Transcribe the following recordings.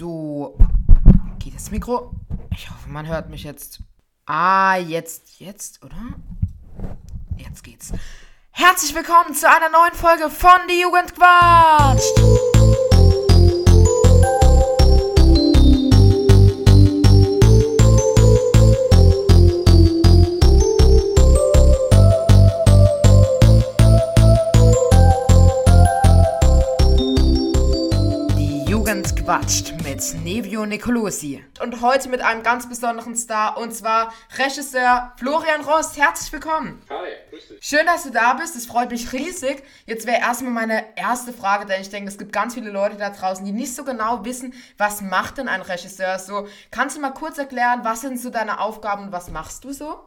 So. Geht das Mikro? Ich hoffe, man hört mich jetzt. Ah, jetzt, jetzt, oder? Jetzt geht's. Herzlich willkommen zu einer neuen Folge von Die Jugend quatscht. Quatscht mit Nevio Nicolosi. Und heute mit einem ganz besonderen Star, und zwar Regisseur Florian Rost. Herzlich willkommen. Hi, grüß dich. Schön, dass du da bist. Es freut mich riesig. Jetzt wäre erstmal meine erste Frage, denn ich denke, es gibt ganz viele Leute da draußen, die nicht so genau wissen, was macht denn ein Regisseur so. Kannst du mal kurz erklären, was sind so deine Aufgaben und was machst du so?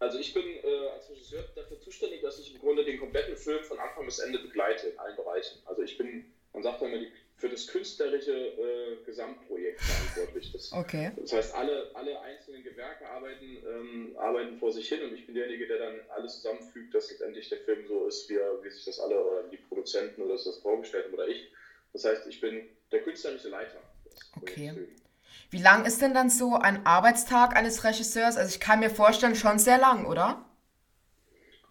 Also ich bin äh, als Regisseur dafür zuständig, dass ich im Grunde den kompletten Film von Anfang bis Ende begleite in allen Bereichen. Also ich bin, man sagt ja immer, die, für das künstlerische äh, Gesamtprojekt verantwortlich. Das, Okay. das heißt, alle, alle einzelnen Gewerke arbeiten, ähm, arbeiten vor sich hin und ich bin derjenige, der dann alles zusammenfügt, dass letztendlich der Film so ist, wie, er, wie sich das alle oder die Produzenten oder das vorgestellt haben oder ich. Das heißt, ich bin der künstlerische Leiter. Okay. Wie lang ist denn dann so ein Arbeitstag eines Regisseurs? Also ich kann mir vorstellen, schon sehr lang, oder?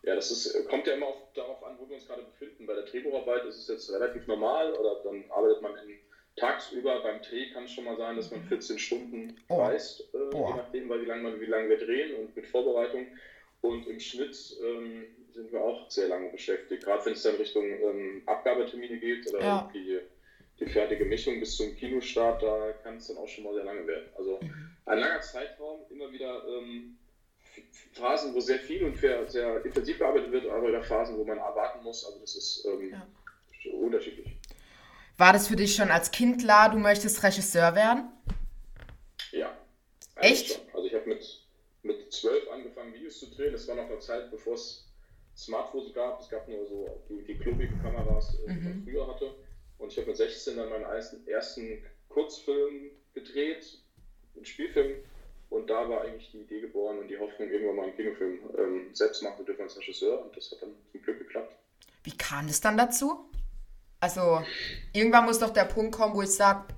Ja, das ist, kommt ja immer auf, darauf an, wo wir uns gerade befinden. Bei der Drehbucharbeit ist es jetzt relativ normal oder dann arbeitet man in, tagsüber. Beim Dreh kann es schon mal sein, dass man 14 Stunden Oh. reist, äh, Oh. je nachdem, weil wie lange man- wie lange wir drehen und mit Vorbereitung. Und im Schnitt ähm, sind wir auch sehr lange beschäftigt, gerade wenn es dann Richtung ähm, Abgabetermine geht oder Ja. die, die fertige Mischung bis zum Kinostart, da kann es dann auch schon mal sehr lange werden. Also Mhm. ein langer Zeitraum, immer wieder ähm, Phasen, wo sehr viel und sehr, intensiv gearbeitet wird, aber wieder Phasen, wo man erwarten muss. Also das ist ähm, Ja. unterschiedlich. War das für dich schon als Kind klar, du möchtest Regisseur werden? Ja. Echt? schon. Also ich habe mit, mit 12 angefangen, Videos zu drehen. Das war noch eine Zeit, bevor es Smartphones gab. Es gab nur so die, die klubbigen Kameras, die man früher hatte. Und ich habe mit 16 dann meinen ersten, ersten Kurzfilm gedreht, einen Spielfilm. Und da war eigentlich die Idee geboren und die Hoffnung, irgendwann mal einen Kinofilm ähm, selbst machen zu dürfen als Regisseur. Und das hat dann zum Glück geklappt. Wie kam es dann dazu? Also, irgendwann muss doch der Punkt kommen, wo ich sage,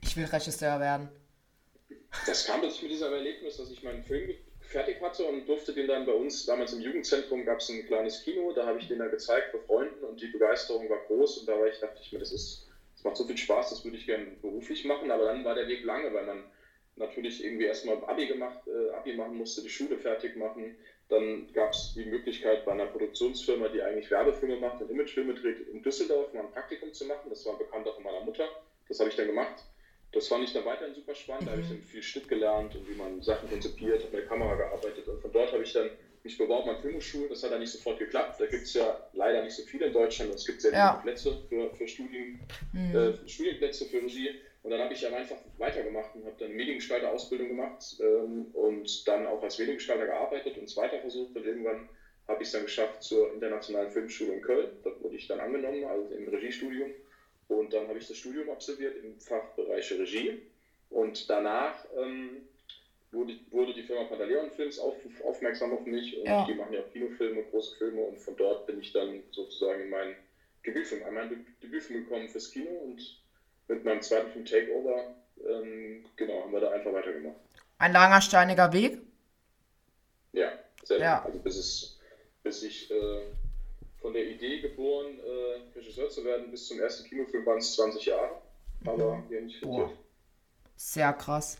ich will Regisseur werden. Das kam plötzlich mit diesem Erlebnis, dass ich meinen Film fertig hatte und durfte den dann bei uns, damals im Jugendzentrum gab es ein kleines Kino, da habe ich den dann gezeigt vor Freunden und die Begeisterung war groß und da war ich, dachte ich mir, das ist, das macht so viel Spaß, das würde ich gerne beruflich machen, aber dann war der Weg lange, weil man natürlich irgendwie erstmal Abi gemacht, äh, Abi machen musste, die Schule fertig machen. Dann gab es die Möglichkeit bei einer Produktionsfirma, die eigentlich Werbefilme macht und Imagefilme dreht, in Düsseldorf mal ein Praktikum zu machen. Das war ein Bekannter von meiner Mutter. Das habe ich dann gemacht. Das fand ich dann weiterhin super spannend. Da habe ich dann viel Schnitt gelernt und wie man Sachen konzipiert, habe mit der Kamera gearbeitet. Und von dort habe ich dann mich beworben an Filmhochschulen. Das hat dann nicht sofort geklappt. Da gibt es ja leider nicht so viele in Deutschland. Es gibt sehr Ja. viele Plätze für, für Studien, äh, Studienplätze für Regie. Und dann habe ich dann einfach weitergemacht und habe dann Mediengestalter-Ausbildung gemacht ähm, und dann auch als Mediengestalter gearbeitet und es weiter versucht. Und irgendwann habe ich es dann geschafft zur Internationalen Filmschule in Köln. Dort wurde ich dann angenommen, also im Regiestudium. Und dann habe ich das Studium absolviert im Fachbereich Regie. Und danach ähm, wurde, wurde die Firma Pantaleon Films auf, aufmerksam auf mich. Und Ja. die machen ja auch Kinofilme, große Filme. Und von dort bin ich dann sozusagen in meinen Debütfilm, an Deb- Debütfilm gekommen fürs Kino. Und mit meinem zweiten Film Takeover, ähm, genau, haben wir da einfach weitergemacht. Ein langer, steiniger Weg. Ja, sehr Ja. Also bis, es, bis ich äh, von der Idee geboren, äh, Regisseur zu werden, bis zum ersten Kinofilm waren es 20 Jahre. Aber wir haben nicht. Sehr krass.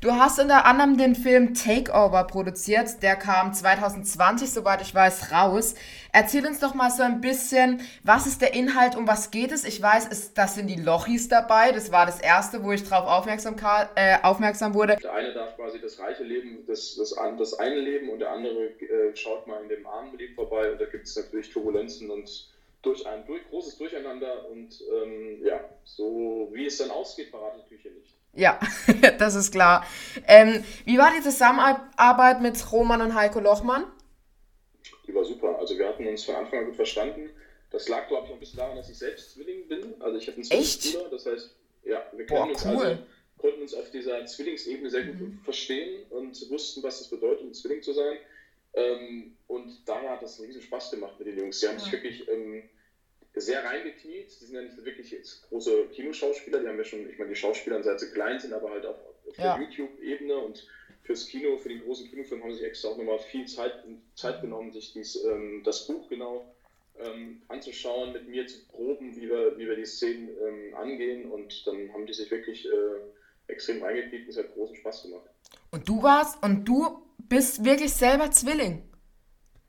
Du hast unter anderem den Film Takeover produziert. Der kam 2020, soweit ich weiß, raus. Erzähl uns doch mal so ein bisschen, was ist der Inhalt, um was geht es? Ich weiß, es, das sind die Lochis dabei. Das war das erste, wo ich drauf aufmerksam, äh, aufmerksam wurde. Der eine darf quasi das reiche Leben, das, das, das eine Leben und der andere äh, schaut mal in dem armen Leben vorbei und da gibt es natürlich Turbulenzen und durch ein durch, großes Durcheinander und ähm, ja, so wie es dann ausgeht, verrate ich natürlich hier nicht. Ja, das ist klar. Ähm, wie war die Zusammenarbeit mit Roman und Heiko Lochmann? Die war super. Also wir hatten uns von Anfang an gut verstanden. Das lag, glaube ich, auch ein bisschen daran, dass ich selbst Zwilling bin. Also ich habe einen Echt? Zwillingsbruder, das heißt, ja, wir Boah, uns cool. also konnten uns auf dieser Zwillingsebene sehr gut Mhm. verstehen und wussten, was es bedeutet, ein Zwilling zu sein. Ähm, und daher hat das einen riesen Spaß gemacht mit den Jungs. Sie haben Ja. sich wirklich ähm, sehr reingekniet. Die sind ja nicht wirklich jetzt große Kinoschauspieler, die haben ja schon, ich meine, die Schauspieler, seit sie klein sind, aber halt auch auf ja. der YouTube-Ebene und fürs Kino, für den großen Kinofilm haben sie sich extra auch nochmal viel Zeit, Zeit genommen, sich dies, ähm, das Buch genau ähm, anzuschauen, mit mir zu proben, wie wir, wie wir die Szenen ähm, angehen und dann haben die sich wirklich äh, extrem reingekniet und es hat großen Spaß gemacht. Und du warst, und du bist wirklich selber Zwilling?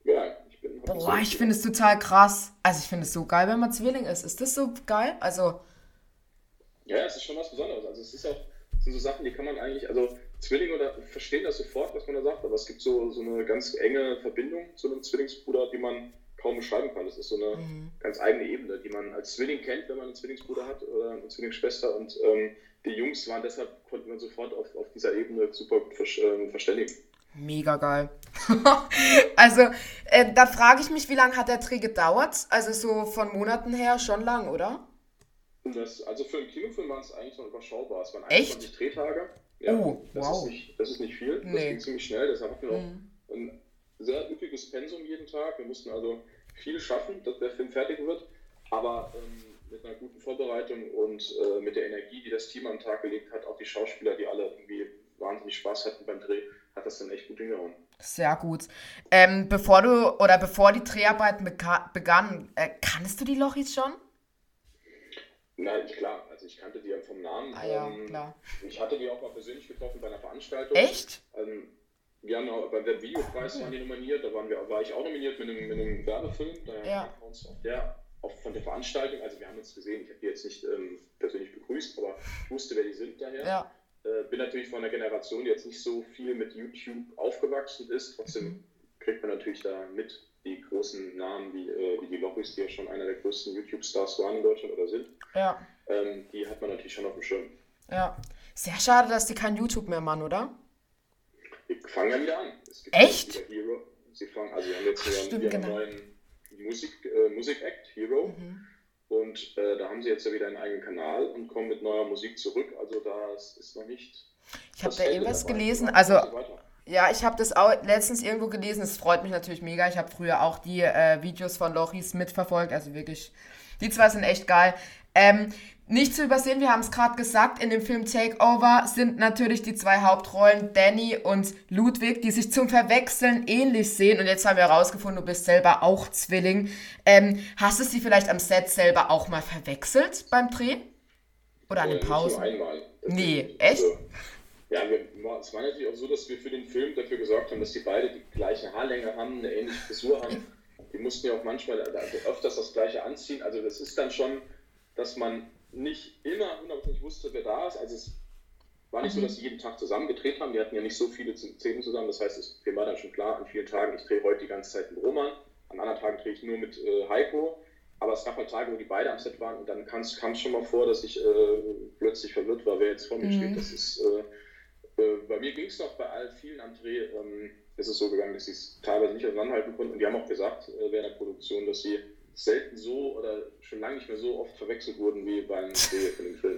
Ja. Boah, ich finde es total krass. Also ich finde es so geil, wenn man Zwilling ist. Ist das so geil? Also. Ja, es ist schon was Besonderes. Also es ist auch, sind so Sachen, die kann man eigentlich, also Zwillinge oder verstehen das sofort, was man da sagt, aber es gibt so, so eine ganz enge Verbindung zu einem Zwillingsbruder, die man kaum beschreiben kann. Das ist so eine mhm. ganz eigene Ebene, die man als Zwilling kennt, wenn man einen Zwillingsbruder hat oder eine Zwillingsschwester. Und ähm, die Jungs waren deshalb, konnten wir sofort auf, auf dieser Ebene super gut ähm, verständigen. Mega geil. also, äh, da frage ich mich, wie lange hat der Dreh gedauert? Also so von Monaten her schon lang, oder? Das, also für einen Kinofilm war es eigentlich noch überschaubar. Es waren 21 Echt? Drehtage. Ja, oh, das wow. Ist nicht, das ist nicht viel. Das nee. ging ziemlich schnell. Deshalb hatten wir mhm. auch ein sehr üppiges Pensum jeden Tag. Wir mussten also viel schaffen, dass der Film fertig wird. Aber ähm, mit einer guten Vorbereitung und äh, mit der Energie, die das Team am Tag gelegt hat, auch die Schauspieler, die alle irgendwie wahnsinnig Spaß hatten beim Dreh, hat das dann echt gut hingehauen. Sehr gut. Ähm, bevor du oder bevor die Dreharbeiten begannen, äh, kannst du die Lochis schon? Nein, klar. Also ich kannte die ja vom Namen. Ah ja, ähm, klar. Ich hatte die auch mal persönlich getroffen bei einer Veranstaltung. Echt? Ähm, wir haben auch, beim Videopreis waren die nominiert, da waren wir, war ich auch nominiert mit einem, mit einem Werbefilm. Da ja. haben wir uns auf der, auch von der Veranstaltung, also wir haben uns gesehen, ich habe die jetzt nicht ähm, persönlich begrüßt, aber ich wusste, wer die sind daher. Ja. Äh, bin natürlich von einer Generation, die jetzt nicht so viel mit YouTube aufgewachsen ist, trotzdem mhm. kriegt man natürlich da mit die großen Namen wie, äh, wie die Lochis, die ja schon einer der größten YouTube-Stars waren in Deutschland oder sind. Ja. Ähm, die hat man natürlich schon auf dem Schirm. Ja. Sehr schade, dass die kein YouTube mehr machen, oder? Die fangen ja wieder an. Echt? Hero. Sie fangen, also wir haben jetzt Ach, stimmt, genau. neuen Musik, äh, Musik-Act, Hero. Mhm. Und äh, da haben sie jetzt ja wieder einen eigenen Kanal und kommen mit neuer Musik zurück. Also das ist noch nicht. Ich habe da irgendwas gelesen. Also ja, ich habe das auch letztens irgendwo gelesen. Es freut mich natürlich mega. Ich habe früher auch die äh, Videos von Lochis mitverfolgt. Also wirklich, die zwei sind echt geil. Ähm, nicht zu übersehen, wir haben es gerade gesagt, in dem Film Takeover sind natürlich die zwei Hauptrollen Danny und Ludwig, die sich zum Verwechseln ähnlich sehen. Und jetzt haben wir herausgefunden, du bist selber auch Zwilling. Ähm, hast du sie vielleicht am Set selber auch mal verwechselt beim Dreh? Oder an den Pausen? Nur einmal. Nee, echt? Also, ja, wir, es war natürlich auch so, dass wir für den Film dafür gesorgt haben, dass die beide die gleiche Haarlänge haben, eine ähnliche Frisur haben. Die mussten ja auch manchmal also öfters das gleiche anziehen. Also das ist dann schon, dass man nicht immer hundertprozentig wusste, wer da ist. Also es war nicht mhm. so, dass sie jeden Tag zusammen gedreht haben. Die hatten ja nicht so viele Szenen zusammen. Das heißt, es war dann schon klar, an vielen Tagen, ich drehe heute die ganze Zeit mit Roman, an anderen Tagen drehe ich nur mit äh, Heiko. Aber es gab halt Tage, wo die beide am Set waren und dann kam es schon mal vor, dass ich äh, plötzlich verwirrt war, wer jetzt vor mir mhm. steht. Das ist, äh, äh bei mir ging es noch bei all vielen am Dreh, ähm, ist es so gegangen, dass sie es teilweise nicht auseinanderhalten konnten. Und die haben auch gesagt äh, während der Produktion, dass sie selten so oder schon lange nicht mehr so oft verwechselt wurden wie beim Dreh von dem Film.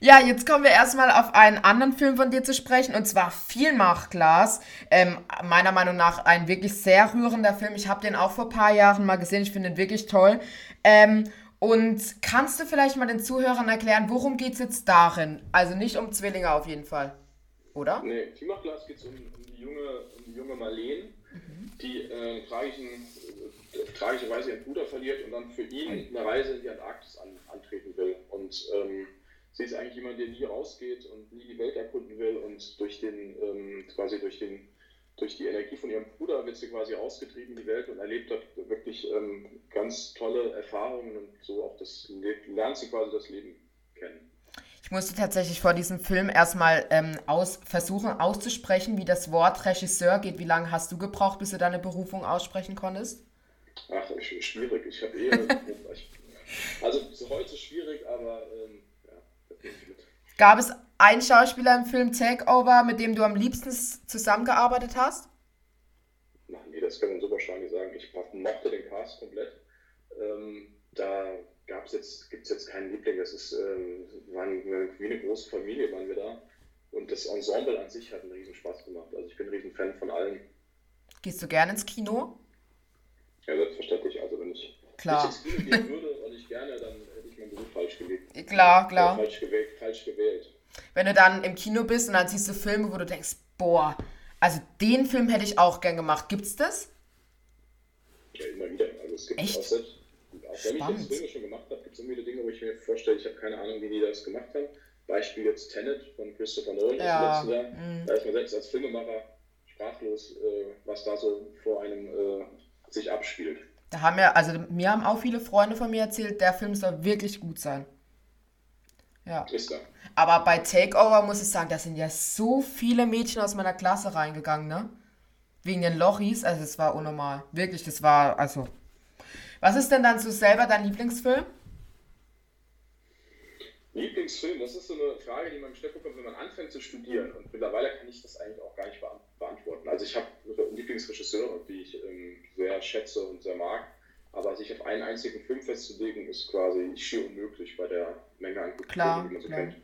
Ja, jetzt kommen wir erstmal auf einen anderen Film von dir zu sprechen, und zwar Vielmachglas. Ähm, meiner Meinung nach ein wirklich sehr rührender Film. Ich habe den auch vor ein paar Jahren mal gesehen. Ich finde ihn wirklich toll. Ähm, und kannst du vielleicht mal den Zuhörern erklären, worum geht es jetzt darin? Also nicht um Zwillinge auf jeden Fall, oder? Nee, Vielmachglas geht es um, um, die junge, um die junge Marlene, mhm. die äh, tragischen tragischerweise ihren Bruder verliert und dann für ihn eine Reise in die Antarktis an, antreten will. Und ähm, sie ist eigentlich jemand, der nie rausgeht und nie die Welt erkunden will und durch den, ähm, quasi durch den, durch die Energie von ihrem Bruder wird sie quasi ausgetrieben in die Welt und erlebt dort wirklich ähm, ganz tolle Erfahrungen und so auch das lernt sie quasi das Leben kennen. Ich musste tatsächlich vor diesem Film erstmal ähm, aus, versuchen auszusprechen, wie das Wort Regisseur geht. Wie lange hast du gebraucht, bis du deine Berufung aussprechen konntest? Ach, schwierig. Ich habe eher. also heute schwierig, aber ähm, ja, das mit. Gab es einen Schauspieler im Film Takeover, mit dem du am liebsten zusammengearbeitet hast? Ach, nee, das kann man so wahrscheinlich sagen. Ich mochte den Cast komplett. Ähm, da gab's jetzt, gibt es jetzt keinen Liebling. Das ist, ähm, waren, wie eine große Familie waren wir da. Und das Ensemble an sich hat einen riesen Spaß gemacht. Also ich bin ein riesen Fan von allen. Gehst du gerne ins Kino? Ja, selbstverständlich. Also wenn ich klar. nicht ins gehen würde und ich gerne, dann hätte ich meinen Beruf falsch gelegt. Klar, klar. Oder falsch gewählt, falsch gewählt. Wenn du dann im Kino bist und dann siehst du Filme, wo du denkst, boah, also den Film hätte ich auch gern gemacht. Gibt's das? Ja, immer wieder. Also es gibt Echt? auch, selbst, auch wenn Spannend. ich jetzt Filme schon gemacht habe, gibt es immer wieder Dinge, wo ich mir vorstelle, ich habe keine Ahnung, wie die das gemacht haben. Beispiel jetzt Tenet von Christopher Nolan Ja, letzten Jahr. Da ist man selbst als Filmemacher sprachlos, äh, was da so vor einem äh, sich abspielt. Da haben ja, also mir haben auch viele Freunde von mir erzählt, der Film soll wirklich gut sein. Ja. Ist da. Aber bei Takeover muss ich sagen, da sind ja so viele Mädchen aus meiner Klasse reingegangen, ne? Wegen den Lochis, also es war unnormal. Wirklich, das war, also. Was ist denn dann so selber dein Lieblingsfilm? Lieblingsfilm, das ist so eine Frage, die man gestellt bekommt, wenn man anfängt zu studieren. Und mittlerweile kann ich das eigentlich auch gar nicht beant- beantworten. Also ich habe Lieblingsregisseure, die ich ähm, sehr schätze und sehr mag. Aber sich auf einen einzigen Film festzulegen, ist quasi schier unmöglich bei der Menge an guten Klar, Filmen, die man so klar. kennt.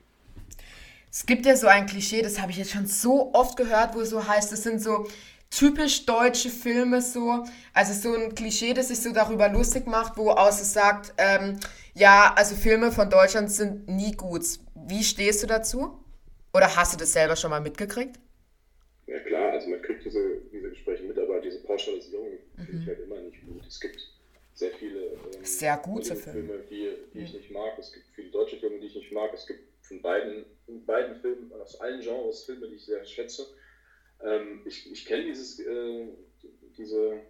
Es gibt ja so ein Klischee, das habe ich jetzt schon so oft gehört, wo es so heißt, das sind so typisch deutsche Filme so, also so ein Klischee, das sich so darüber lustig macht, wo aus es sagt, ähm, ja, also Filme von Deutschland sind nie gut. Wie stehst du dazu? Oder hast du das selber schon mal mitgekriegt? Ja klar, also man kriegt diese, diese Gespräche mit, aber diese Pauschalisierung finde Mhm. ich halt immer nicht gut. Es gibt sehr viele ähm, Sehr gute Hollywood-Filme, die, die ich nicht mag. Es gibt viele deutsche Filme, die ich nicht mag. Es gibt von beiden, von beiden Filmen, aus allen Genres Filme, die ich sehr schätze. Ähm, ich ich kenne dieses, äh, diese,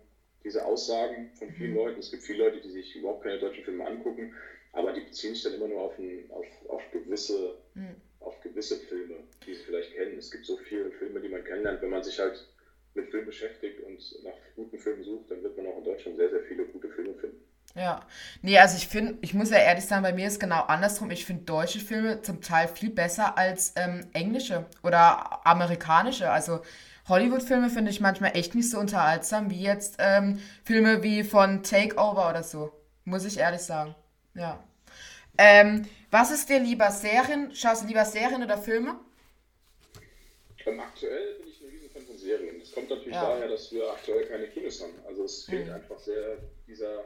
diese Aussagen von vielen Mhm. Leuten. Es gibt viele Leute, die sich überhaupt keine deutschen Filme angucken, aber die beziehen sich dann immer nur auf, ein, auf, auf gewisse Mhm. auf gewisse Filme, die sie vielleicht kennen. Es gibt so viele Filme, die man kennenlernt. Wenn man sich halt mit Film beschäftigt und nach guten Filmen sucht, dann wird man auch in Deutschland sehr, sehr viele gute Filme finden. Ja, nee, also ich finde, ich muss ja ehrlich sagen, bei mir ist genau andersrum. Ich finde deutsche Filme zum Teil viel besser als ähm, englische oder amerikanische. Also Hollywood-Filme finde ich manchmal echt nicht so unterhaltsam wie jetzt ähm, Filme wie von Takeover oder so. Muss ich ehrlich sagen. Ja. Ähm, was ist dir lieber Serien? Schaust du lieber Serien oder Filme? Ähm, aktuell bin ich ein Riesenfan von Serien. Das kommt natürlich Ja. daher, dass wir aktuell keine Kinos haben. Also es fehlt Mhm. einfach sehr dieser,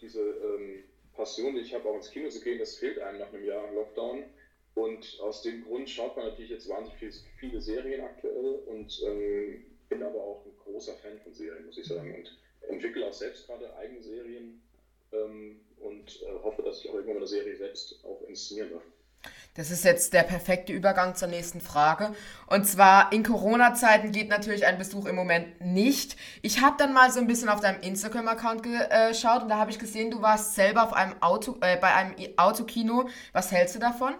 diese ähm, Passion, die ich habe, auch ins Kino zu gehen, das fehlt einem nach einem Jahr Lockdown. Und aus dem Grund schaut man natürlich jetzt wahnsinnig viel, viele Serien aktuell und ähm, bin aber auch ein großer Fan von Serien, muss ich sagen. Und entwickle auch selbst gerade eigene Serien und äh, hoffe, dass ich auch irgendwann eine Serie selbst auch inszenieren darf. Das ist jetzt der perfekte Übergang zur nächsten Frage. Und zwar, in Corona-Zeiten geht natürlich ein Besuch im Moment nicht. Ich habe dann mal so ein bisschen auf deinem Instagram-Account geschaut und da habe ich gesehen, du warst selber auf einem Auto, äh, bei einem Autokino. Was hältst du davon?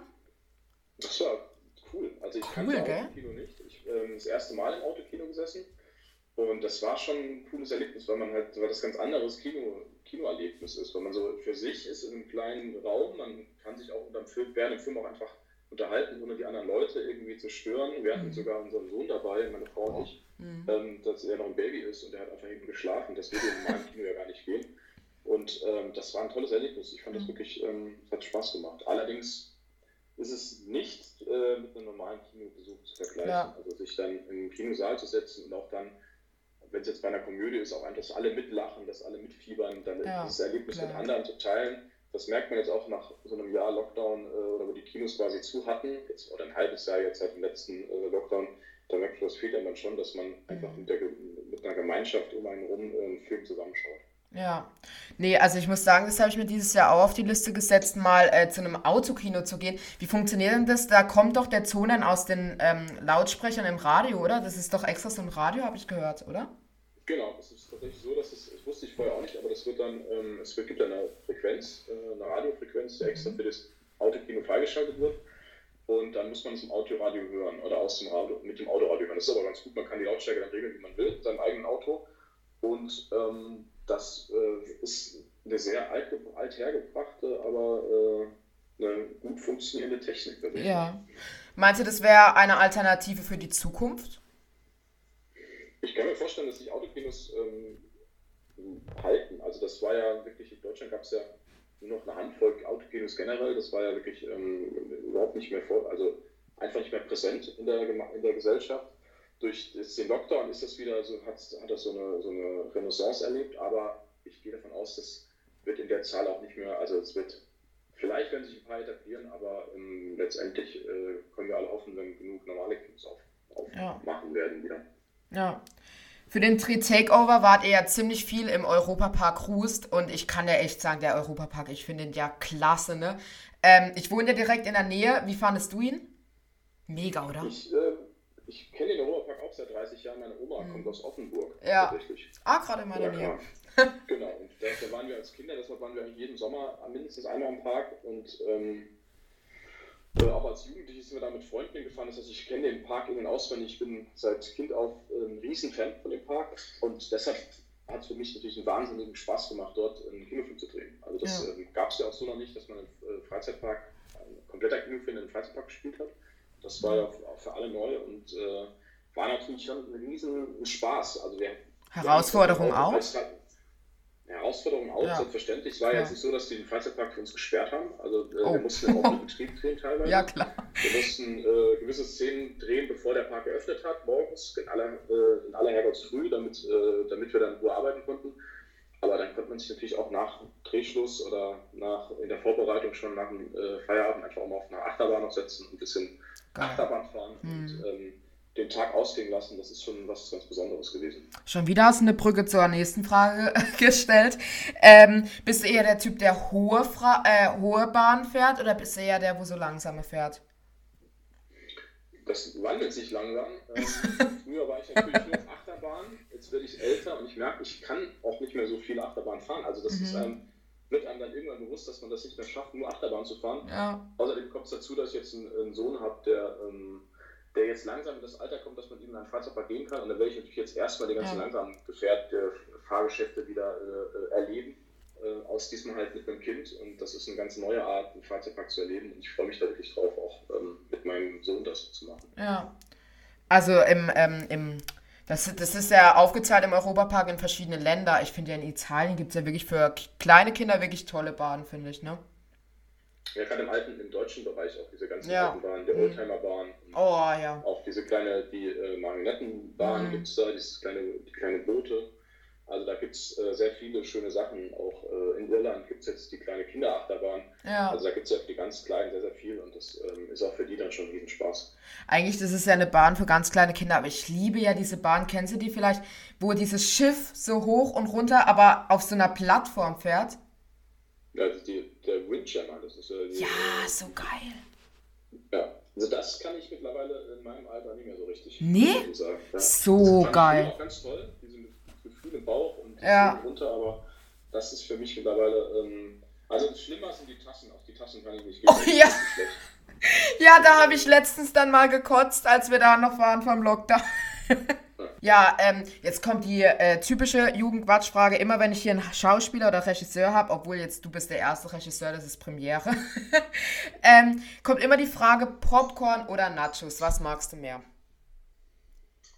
Das war cool. Also ich Cool, kannte gell? Autokino nicht. Ich ähm, das erste Mal im Autokino gesessen und das war schon ein cooles Erlebnis, weil man halt, weil das ganz anderes Kino, Kinoerlebnis ist, weil man so für sich ist in einem kleinen Raum, man kann sich auch unterm Film, während dem Film auch einfach unterhalten, ohne die anderen Leute irgendwie zu stören. Wir hatten sogar unseren Sohn dabei, meine Frau und ich, ähm, dass er noch ein Baby ist und er hat einfach hinten geschlafen. Das würde in meinem Kino ja gar nicht gehen. Und ähm, das war ein tolles Erlebnis. Ich fand das wirklich, ähm, es hat Spaß gemacht. Allerdings ist es nicht äh, mit einem normalen Kinobesuch zu vergleichen. Ja. Also sich dann im Kinosaal zu setzen und auch dann, wenn es jetzt bei einer Komödie ist, auch einfach, dass alle mitlachen, dass alle mitfiebern, dann Ja, dieses Erlebnis klar. mit anderen zu teilen. Das merkt man jetzt auch nach so einem Jahr Lockdown äh, oder wo die Kinos quasi zu hatten, jetzt, oder ein halbes Jahr jetzt seit dem letzten äh, Lockdown, da merkt man, das fehlt einem dann schon, dass man einfach Mhm. mit, der, mit einer Gemeinschaft um einen rum äh, einen Film zusammenschaut. Ja. Nee, also ich muss sagen, das habe ich mir dieses Jahr auch auf die Liste gesetzt, mal äh, zu einem Autokino zu gehen. Wie funktioniert denn das? Da kommt doch der Ton dann aus den ähm, Lautsprechern im Radio, oder? Das ist doch extra so ein Radio, habe ich gehört, oder? Genau, es ist tatsächlich so, dass es, das wusste ich vorher auch nicht, aber das wird dann, ähm, es wird, gibt eine Frequenz, äh, eine Radiofrequenz, die extra für das Autokino freigeschaltet wird. Und dann muss man es im Autoradio hören oder aus dem Radio, mit dem Autoradio hören. Das ist aber ganz gut, man kann die Lautstärke dann regeln, wie man will, in seinem eigenen Auto. Und ähm, das äh, ist eine sehr alt, althergebrachte, aber äh, eine gut funktionierende Technik. Ja. Meinst du, das wäre eine Alternative für die Zukunft? Ich kann mir vorstellen, dass sich Autokinos ähm, halten. Also das war ja wirklich, in Deutschland gab es ja nur noch eine Handvoll Autokinos generell. Das war ja wirklich ähm, überhaupt nicht mehr vor, also einfach nicht mehr präsent in der, in der Gesellschaft. Durch das, den Lockdown ist das wieder so, hat, hat das so eine, so eine Renaissance erlebt, aber ich gehe davon aus, dass wird in der Zahl auch nicht mehr, also es wird, vielleicht werden sich ein paar etablieren, aber ähm, letztendlich äh, können wir alle hoffen, wenn genug normale auf, aufmachen ja. werden wieder. Ja. Für den Dreh Takeover wart ihr ja ziemlich viel im Europapark Rust und ich kann ja echt sagen, der Europapark, ich finde ihn ja klasse, ne? Ähm, ich wohne ja direkt in der Nähe. Wie fandest du ihn? Mega, oder? Ich, äh, ich kenne den Europapark auch seit 30 Jahren. Meine Oma mhm. kommt aus Offenburg. Ja. Tatsächlich. Ah, gerade in meiner Nähe. genau, und da, da, waren wir als Kinder, deshalb waren wir jeden Sommer mindestens einmal im Park und ähm, äh, auch als Jugendliche sind wir da mit Freunden hingefahren. Das heißt, ich kenne den Park in- und auswendig. Ich bin seit Kind auf äh, ein Riesenfan von dem Park und deshalb hat es für mich natürlich einen wahnsinnigen Spaß gemacht, dort einen Kinofilm zu drehen. Also das ja. äh, gab es ja auch so noch nicht, dass man im äh, Freizeitpark, ein kompletter Kinofilm in einem Freizeitpark gespielt hat. Das war ja auch für alle neu und äh, war natürlich schon ein riesen Spaß. Also wir, Herausforderung wir auch? Herausforderung auch, ja. selbstverständlich. Es war ja. jetzt nicht so, dass die den Freizeitpark für uns gesperrt haben. Also äh, oh. wir mussten auch mit Betrieb drehen teilweise. Ja, klar. Wir mussten äh, gewisse Szenen drehen, bevor der Park eröffnet hat, morgens in aller, äh, in aller Herrgottsfrüh, damit, äh, damit wir dann Ruhe arbeiten konnten. Aber dann konnte man sich natürlich auch nach Drehschluss oder nach, in der Vorbereitung schon nach dem äh, Feierabend einfach auch mal auf eine Achterbahn noch setzen und ein bisschen Geil. Achterbahn fahren. Mhm. Und, ähm, den Tag ausgehen lassen, das ist schon was ganz Besonderes gewesen. Schon wieder hast du eine Brücke zur nächsten Frage gestellt. Ähm, bist du eher der Typ, der hohe, Fra äh, hohe Bahn fährt oder bist du eher der, wo so langsame fährt? Das wandelt sich langsam. Ähm, früher war ich natürlich nur auf Achterbahn, jetzt werde ich älter und ich merke, ich kann auch nicht mehr so viel Achterbahn fahren. Also das mhm. ist einem, wird einem dann irgendwann bewusst, dass man das nicht mehr schafft, nur Achterbahn zu fahren. Ja. Außerdem kommt es dazu, dass ich jetzt einen, einen Sohn habe, der ähm, der jetzt langsam in das Alter kommt, dass man ihm einen Freizeitpark gehen kann. Und dann werde ich natürlich jetzt erstmal die ganzen ja. langsam gefährdete Fahrgeschäfte wieder äh, erleben. Äh, aus diesem halt mit einem Kind. Und das ist eine ganz neue Art, einen Freizeitpark zu erleben. Und ich freue mich da wirklich drauf, auch ähm, mit meinem Sohn das zu machen. Ja. Also im, ähm, im das, das ist ja aufgezahlt im Europapark in verschiedene Länder. Ich finde ja in Italien gibt es ja wirklich für kleine Kinder wirklich tolle Bahnen, finde ich, ne? Ja, gerade im alten, im deutschen Bereich auch diese ganzen ja. alten Bahnen, der mhm. Oldtimer-Bahn. Oh, ja. Auch diese kleine, die äh, Marionettenbahn mhm. gibt es da, dieses kleine, die kleine Boote. Also da gibt es äh, sehr viele schöne Sachen. Auch äh, in Irland gibt es jetzt die kleine Kinderachterbahn. Ja. Also da gibt es ja für die ganz Kleinen sehr, sehr viel und das ähm, ist auch für die dann schon ein Riesenspaß. Eigentlich, das ist ja eine Bahn für ganz kleine Kinder, aber ich liebe ja diese Bahn. Kennst du die vielleicht, wo dieses Schiff so hoch und runter, aber auf so einer Plattform fährt? Ja, die, der Windjammer, das ist ja. Die, ja, so geil. Ja, also das kann ich mittlerweile in meinem Alter nicht mehr so richtig. Nee? Ja. So das geil. auch ganz toll, diese Gefühle im Bauch und ja. runter, aber das ist für mich mittlerweile. Ähm, also schlimmer sind die Tassen, auf die Tassen kann ich nicht gehen. Oh, ja. Ja, da habe ich letztens dann mal gekotzt, als wir da noch waren vom Lockdown. Ja, ähm, jetzt kommt die äh, typische Jugendquatschfrage. Immer wenn ich hier einen Schauspieler oder Regisseur habe, obwohl jetzt du bist der erste Regisseur, das ist Premiere, ähm, kommt immer die Frage Popcorn oder Nachos. Was magst du mehr?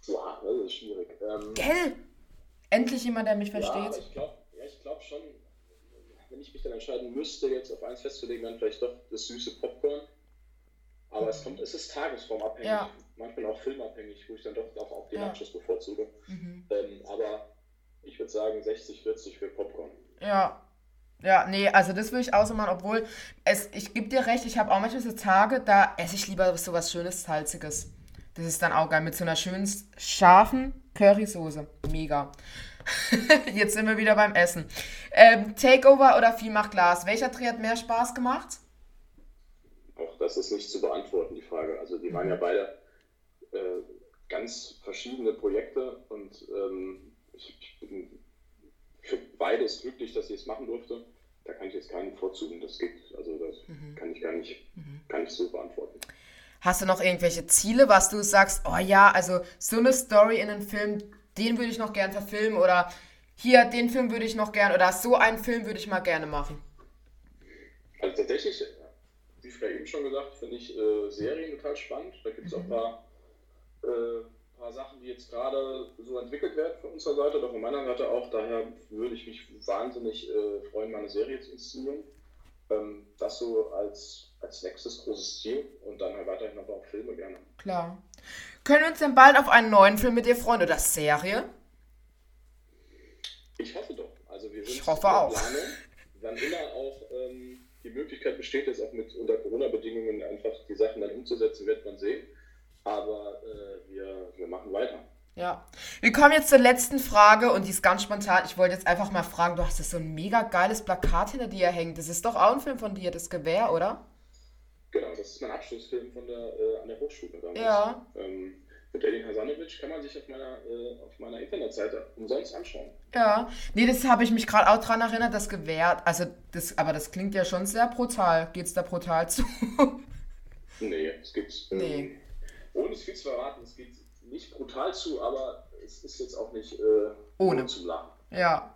Ja, das ist schwierig. Ähm, Gell? Endlich jemand, der mich versteht. Ja, ich glaube ja, glaub schon, wenn ich mich dann entscheiden müsste, jetzt auf eins festzulegen, dann vielleicht doch das süße Popcorn. Aber es, kommt, es ist tagesformabhängig, ja. manchmal auch filmabhängig, wo ich dann doch auch, auch die ja. Nachos bevorzuge. Mhm. Ähm, aber ich würde sagen 60, 40 für Popcorn. Ja. Ja, nee, also das würde ich auch so machen, obwohl es, ich gebe dir recht, ich habe auch manchmal so Tage, da esse ich lieber so was Schönes, Salziges. Das ist dann auch geil, mit so einer schönen, scharfen Currysoße. Mega. Jetzt sind wir wieder beim Essen. Ähm, Takeover oder Vieh macht Glas? Welcher Dreh hat mehr Spaß gemacht? Das ist nicht zu beantworten, die Frage. Also die waren ja beide äh, ganz verschiedene Projekte und ähm, ich, ich, bin für beides glücklich, dass ich es machen durfte. Da kann ich jetzt keinen vorzugen, das geht, also das mhm. kann ich gar nicht, mhm. kann ich so beantworten. Hast du noch irgendwelche Ziele, was du sagst, oh ja, also so eine Story in einem Film, den würde ich noch gern verfilmen oder hier, den Film würde ich noch gern oder so einen Film würde ich mal gerne machen? Also tatsächlich vielleicht eben schon gesagt, finde ich äh, Serien total spannend. Da gibt es auch ein mhm. paar, äh, paar Sachen, die jetzt gerade so entwickelt werden von unserer Seite oder von meiner Seite auch. Daher würde ich mich wahnsinnig äh, freuen, meine Serie zu inszenieren. Ähm, das so als, als nächstes großes Ziel und dann halt weiterhin aber auch Filme gerne. Klar. Können wir uns denn bald auf einen neuen Film mit dir freuen oder Serie? Ich hoffe doch. Also wir sind ich hoffe auch. Planung wann immer auch ähm, die Möglichkeit besteht, jetzt auch mit unter Corona-Bedingungen einfach die Sachen dann umzusetzen, wird man sehen. Aber äh, wir, wir machen weiter. Ja. Wir kommen jetzt zur letzten Frage und die ist ganz spontan. Ich wollte jetzt einfach mal fragen, du hast das so ein mega geiles Plakat hinter dir hängt. Das ist doch auch ein Film von dir, das Gewehr, oder? Genau, das ist mein Abschlussfilm von der, äh, an der Hochschule damals. Ja. Ähm, mit Edin Hasanovic kann man sich auf meiner, äh, auf meiner Internetseite umsonst anschauen. Ja. Nee, das habe ich mich gerade auch dran erinnert, das Gewehr. Also, das, aber das klingt ja schon sehr brutal. Geht's da brutal zu? nee, es geht. Ähm, nee. Ohne es viel zu verraten, es geht nicht brutal zu, aber es ist jetzt auch nicht äh, ohne zum Lachen. Ja.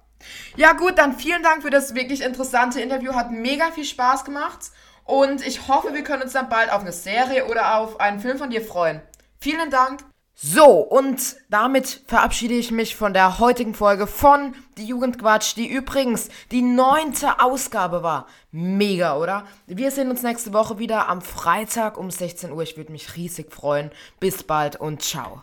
Ja, gut, dann vielen Dank für das wirklich interessante Interview. Hat mega viel Spaß gemacht. Und ich hoffe, wir können uns dann bald auf eine Serie oder auf einen Film von dir freuen. Vielen Dank. So, und damit verabschiede ich mich von der heutigen Folge von Die Jugendquatsch, die übrigens die neunte Ausgabe war. Mega, oder? Wir sehen uns nächste Woche wieder am Freitag um 16 Uhr. Ich würde mich riesig freuen. Bis bald und ciao.